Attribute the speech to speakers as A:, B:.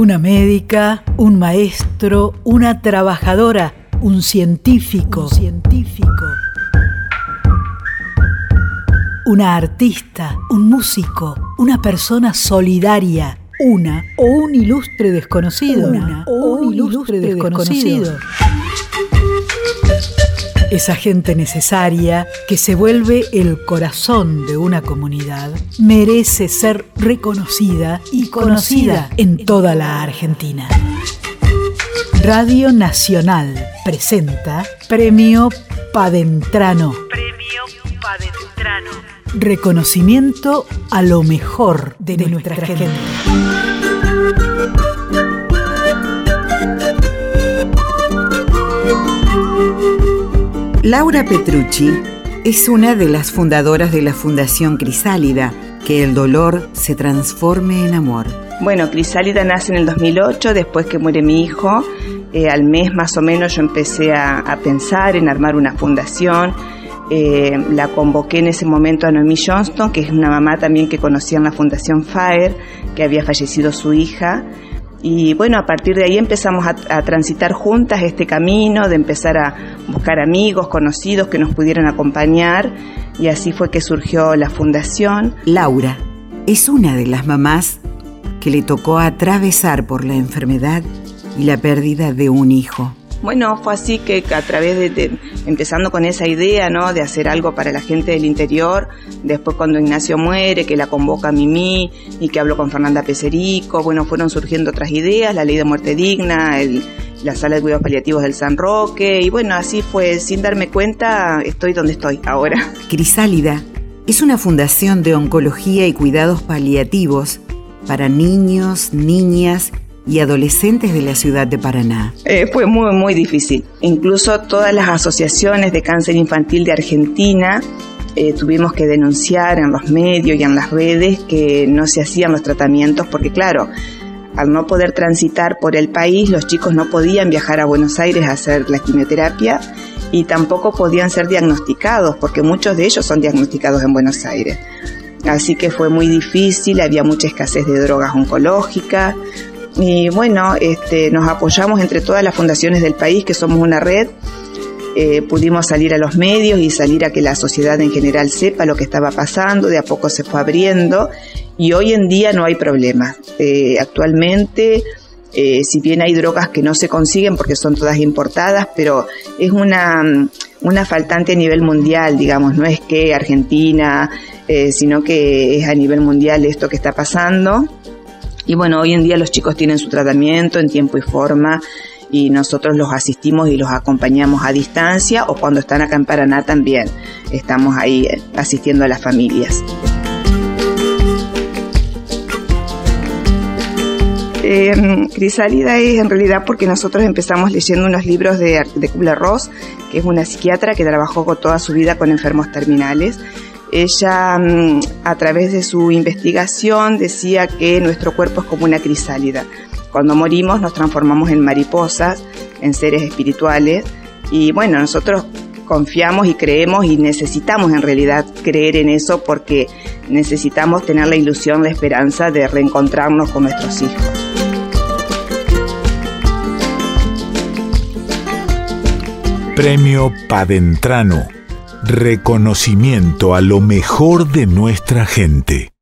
A: Una médica, un maestro, una trabajadora, un científico, científico. Una artista, un músico, una persona solidaria, una o un ilustre desconocido. Una o un ilustre desconocido. Esa gente necesaria que se vuelve el corazón de una comunidad merece ser reconocida y conocida en toda la Argentina. Radio Nacional presenta Premio Padentrano. Premio Padentrano. Reconocimiento a lo mejor de, nuestra, gente.
B: Laura Petrucci es una de las fundadoras de la Fundación Crisálida, que el dolor se transforme en amor.
C: Bueno, Crisálida nace en el 2008, después que muere mi hijo. Eh, al mes más o menos yo empecé a, pensar en armar una fundación. Eh, la convoqué en ese momento a Noemí Johnston, que es una mamá también que conocía en la Fundación FAER, que había fallecido su hija. Y bueno, a partir de ahí empezamos a, transitar juntas este camino, de empezar a buscar amigos, conocidos que nos pudieran acompañar. Y así fue que surgió la fundación.
B: Laura es una de las mamás que le tocó atravesar por la enfermedad y la pérdida de un hijo.
C: Bueno, fue así que a través de, empezando con esa idea, ¿no? De hacer algo para la gente del interior, después cuando Ignacio muere, que la convoca Mimi y que hablo con Fernanda Peserico, bueno, fueron surgiendo otras ideas, la ley de muerte digna, la sala de cuidados paliativos del San Roque, y bueno, así fue, sin darme cuenta, estoy donde estoy ahora.
B: Crisálida es una fundación de oncología y cuidados paliativos para niños, niñas y adolescentes de la ciudad de Paraná.
C: Eh, fue muy, muy difícil. Incluso todas las asociaciones de cáncer infantil de Argentina eh, tuvimos que denunciar en los medios y en las redes que no se hacían los tratamientos porque claro, al no poder transitar por el país, los chicos no podían viajar a Buenos Aires a hacer la quimioterapia y tampoco podían ser diagnosticados porque muchos de ellos son diagnosticados en Buenos Aires. Así que fue muy difícil, había mucha escasez de drogas oncológicas, y bueno, este, nos apoyamos entre todas las fundaciones del país, que somos una red. Eh, pudimos salir a los medios y salir a que la sociedad en general sepa lo que estaba pasando, de a poco se fue abriendo y hoy en día no hay problema. Eh, actualmente, eh, si bien hay drogas que no se consiguen porque son todas importadas, pero es una, una faltante a nivel mundial, digamos, no es que Argentina, sino que es a nivel mundial esto que está pasando. Y bueno, hoy en día los chicos tienen su tratamiento en tiempo y forma y nosotros los asistimos y los acompañamos a distancia o cuando están acá en Paraná también estamos ahí eh, asistiendo a las familias. Crisálida es en realidad porque nosotros empezamos leyendo unos libros de, de Kubler-Ross, que es una psiquiatra que trabajó toda su vida con enfermos terminales ella, mm, a través de su investigación, decía que nuestro cuerpo es como una crisálida. Cuando morimos nos transformamos en mariposas, en seres espirituales. Y bueno, nosotros confiamos y creemos y necesitamos en realidad creer en eso porque necesitamos tener la ilusión, la esperanza de reencontrarnos con nuestros hijos.
D: Premio Padentrano reconocimiento a lo mejor de nuestra gente.